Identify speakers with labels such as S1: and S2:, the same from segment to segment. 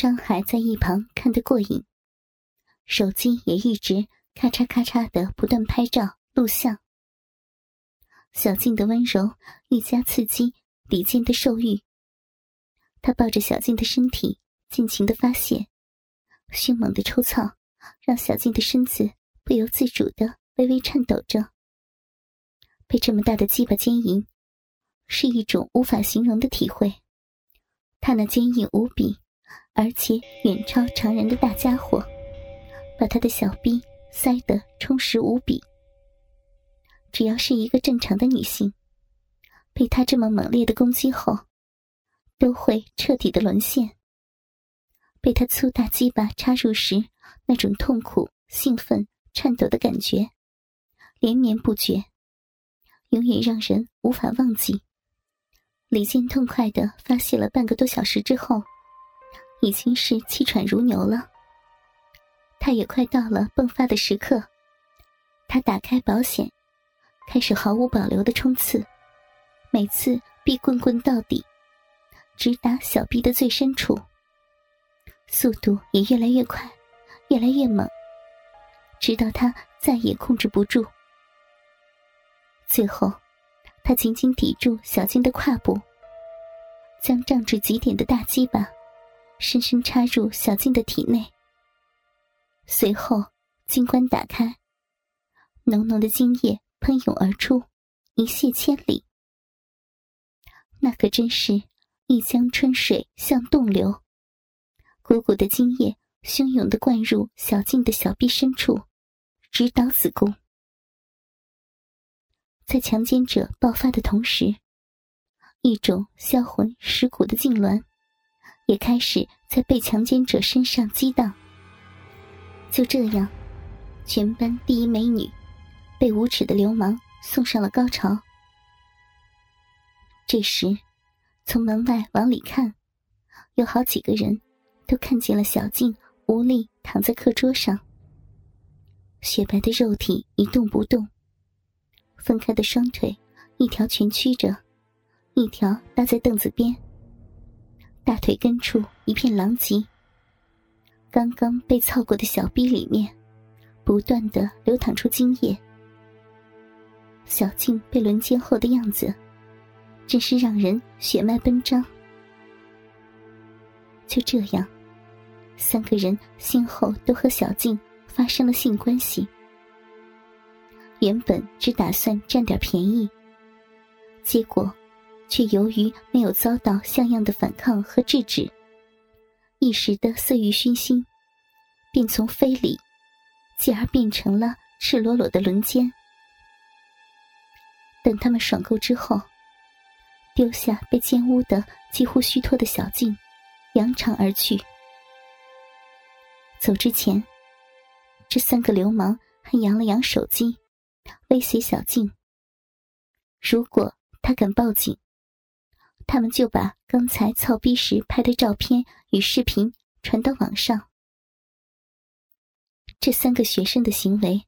S1: 张海在一旁看得过瘾，手机也一直咔嚓咔嚓的不断拍照录像。小静的温柔愈加刺激李健的兽欲，他抱着小静的身体尽情的发泄，迅猛的抽操让小静的身子不由自主的微微颤抖着。被这么大的鸡巴奸淫，是一种无法形容的体会。他那坚硬无比，而且远超常人的大家伙，把他的小臂塞得充实无比。只要是一个正常的女性，被他这么猛烈的攻击后，都会彻底的沦陷。被他粗大鸡巴插入时，那种痛苦、兴奋、颤抖的感觉，连绵不绝，永远让人无法忘记。李健痛快的发泄了半个多小时之后，已经是气喘如牛了。他也快到了迸发的时刻，他打开保险，开始毫无保留的冲刺，每次必棍棍到底，直达小臂的最深处。速度也越来越快，越来越猛，直到他再也控制不住，最后。他紧紧抵住小金的胯部，将胀至极点的大鸡巴深深插入小静的体内。随后，金冠打开，浓浓的精液喷涌而出，一泻千里。那可真是一江春水向东流，股股的精液汹涌的灌入小静的小臂深处，直捣子宫。在强奸者爆发的同时，一种销魂蚀骨的痉挛也开始在被强奸者身上激荡。就这样，全班第一美女被无耻的流氓送上了高潮。这时，从门外往里看，有好几个人都看见了小静无力躺在课桌上，雪白的肉体一动不动。分开的双腿，一条蜷曲着，一条搭在凳子边。大腿根处一片狼藉。刚刚被操过的小臂里面，不断的流淌出精液。小静被轮奸后的样子，真是让人血脉奔张。就这样，三个人先后都和小静发生了性关系。原本只打算占点便宜，结果却由于没有遭到像样的反抗和制止，一时的色欲熏心，便从非礼，继而变成了赤裸裸的轮奸。等他们爽够之后，丢下被奸污的几乎虚脱的小静，扬长而去。走之前，这三个流氓还扬了扬手机。威胁小静：“如果他敢报警，他们就把刚才操逼时拍的照片与视频传到网上。”这三个学生的行为，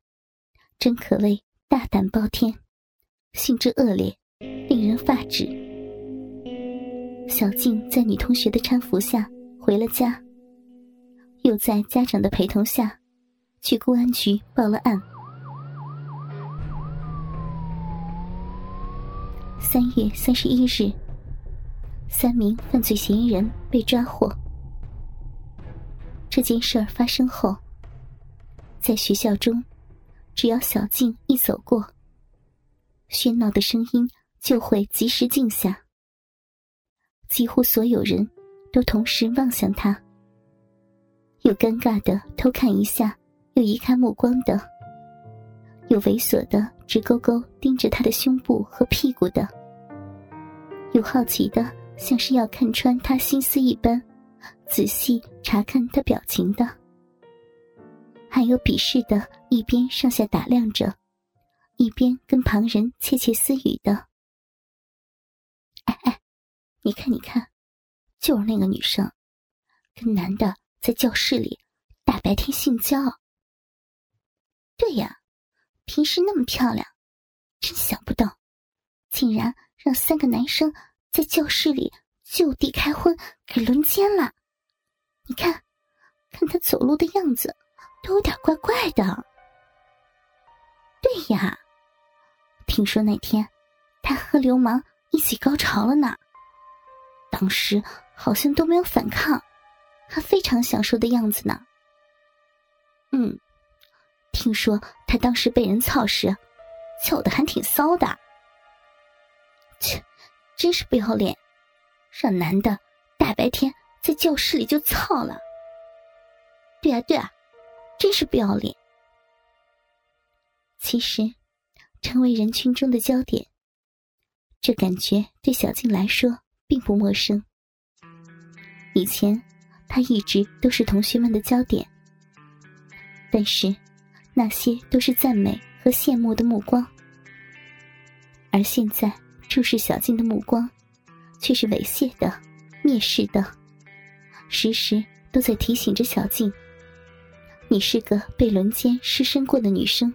S1: 真可谓大胆包天，性质恶劣，令人发指。小静在女同学的搀扶下回了家，又在家长的陪同下，去公安局报了案。三月三十一日，三名犯罪嫌疑人被抓获。这件事儿发生后，在学校中，只要小静一走过，喧闹的声音就会及时静下。几乎所有人都同时望向他，有尴尬的偷看一下，又移开目光的。有猥琐的直勾勾盯着他的胸部和屁股的，有好奇的像是要看穿他心思一般，仔细查看他表情的，还有鄙视的，一边上下打量着，一边跟旁人窃窃私语的。哎哎，你看你看，就是那个女生，跟男的在教室里大白天性交。对呀。平时那么漂亮，真想不到，竟然让三个男生在教室里就地开荤给轮奸了。你看，看他走路的样子，都有点怪怪的。对呀，听说那天他和流氓一起高潮了呢。当时好像都没有反抗，还非常享受的样子呢。嗯，听说他当时被人操时，操的还挺骚的。切，真是不要脸，让男的大白天在教室里就操了。对啊，对啊，真是不要脸。其实，成为人群中的焦点，这感觉对小静来说并不陌生。以前，她一直都是同学们的焦点，但是那些都是赞美和羡慕的目光，而现在注视小静的目光，却是猥亵的、蔑视的，时时都在提醒着小静：“你是个被轮奸失身过的女生。”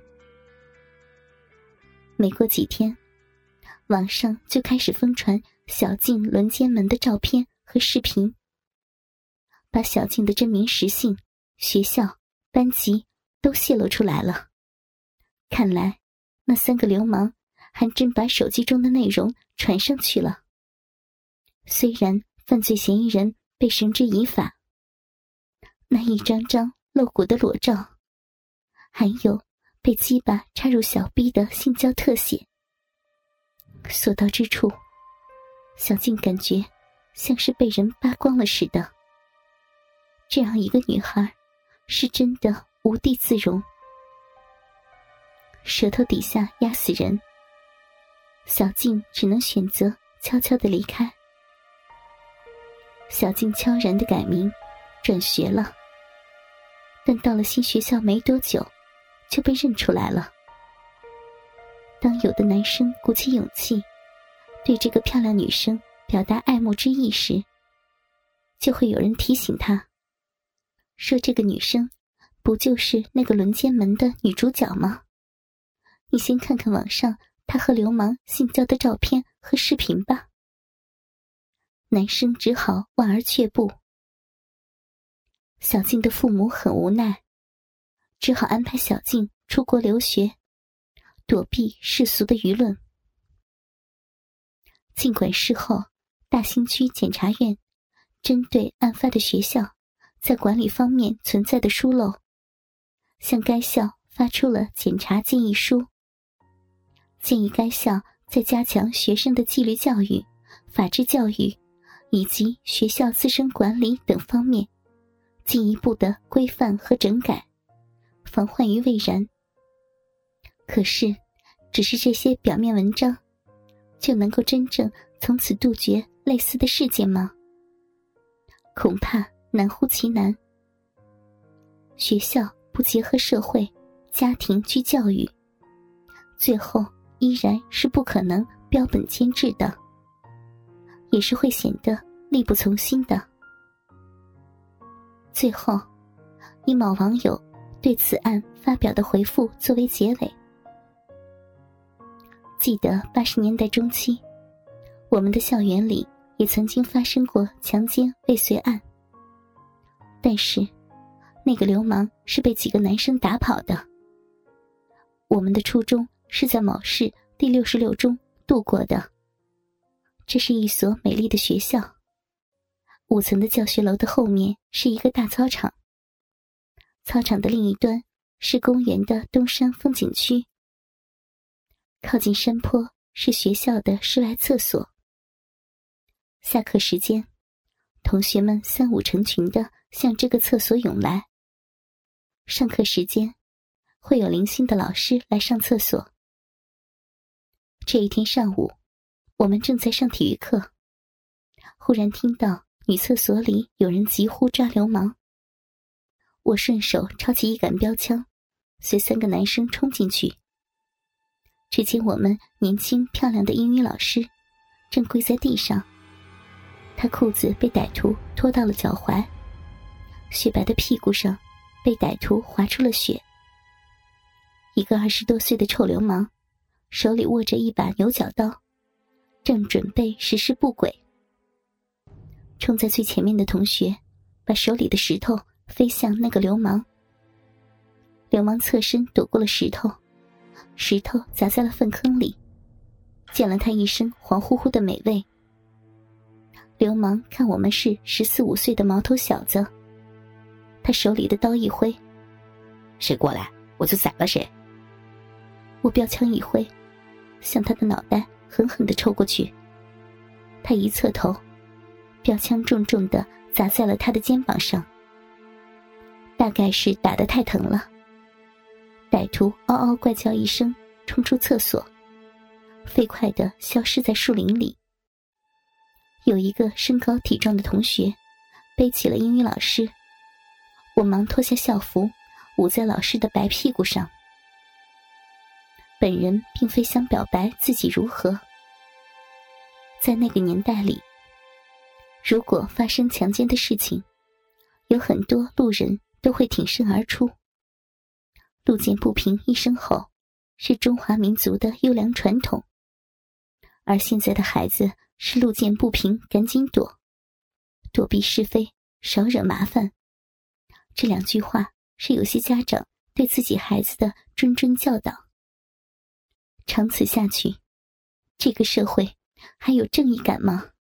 S1: 没过几天，网上就开始疯传小静轮奸门的照片和视频，把小静的真名实姓、学校、班级都泄露出来了。看来，那三个流氓还真把手机中的内容传上去了。虽然犯罪嫌疑人被绳之以法，那一张张露骨的裸照，还有……被鸡巴插入小臂的性交特写，所到之处，小静感觉像是被人扒光了似的。这样一个女孩，是真的无地自容，舌头底下压死人。小静只能选择悄悄的离开。小静悄然的改名，转学了。但到了新学校没多久。就被认出来了。当有的男生鼓起勇气，对这个漂亮女生表达爱慕之意时，就会有人提醒他，说这个女生不就是那个轮奸门的女主角吗？你先看看网上他和流氓性交的照片和视频吧。男生只好望而却步。小静的父母很无奈。只好安排小静出国留学，躲避世俗的舆论。尽管事后大兴区检察院针对案发的学校在管理方面存在的疏漏，向该校发出了检察建议书，建议该校在加强学生的纪律教育、法治教育以及学校自身管理等方面进一步的规范和整改。防患于未然。可是，只是这些表面文章，就能够真正从此杜绝类似的事件吗？恐怕难乎其难。学校不结合社会、家庭去教育，最后依然是不可能标本兼治的，也是会显得力不从心的。最后，一某网友。对此案发表的回复作为结尾。记得八十年代中期，我们的校园里也曾经发生过强奸未遂案，但是那个流氓是被几个男生打跑的。我们的初中是在某市第六十六中度过的，这是一所美丽的学校，五层的教学楼的后面是一个大操场。操场的另一端是公园的东山风景区。靠近山坡是学校的室外厕所。下课时间，同学们三五成群的向这个厕所涌来。上课时间，会有零星的老师来上厕所。这一天上午，我们正在上体育课，忽然听到女厕所里有人急呼抓流氓。我顺手抄起一杆标枪，随三个男生冲进去。只见我们年轻漂亮的英语老师正跪在地上，他裤子被歹徒拖到了脚踝，雪白的屁股上被歹徒划出了血。一个二十多岁的臭流氓，手里握着一把牛角刀，正准备实施不轨。冲在最前面的同学。把手里的石头飞向那个流氓。流氓侧身躲过了石头，石头砸在了粪坑里，溅了他一身黄乎乎的美味。流氓看我们是十四五岁的毛头小子，他手里的刀一挥：“
S2: 谁过来，我就宰了谁。”
S1: 我标枪一挥，向他的脑袋狠狠的抽过去。他一侧头，标枪重重的。砸在了他的肩膀上，大概是打得太疼了。歹徒嗷嗷怪叫一声，冲出厕所，飞快的消失在树林里。有一个身高体壮的同学背起了英语老师，我忙脱下校服捂在老师的白屁股上。本人并非想表白自己如何，在那个年代里。如果发生强奸的事情，有很多路人都会挺身而出。路见不平一声吼，是中华民族的优良传统。而现在的孩子是路见不平赶紧躲，躲避是非，少惹麻烦。这两句话是有些家长对自己孩子的谆谆教导。长此下去，这个社会还有正义感吗？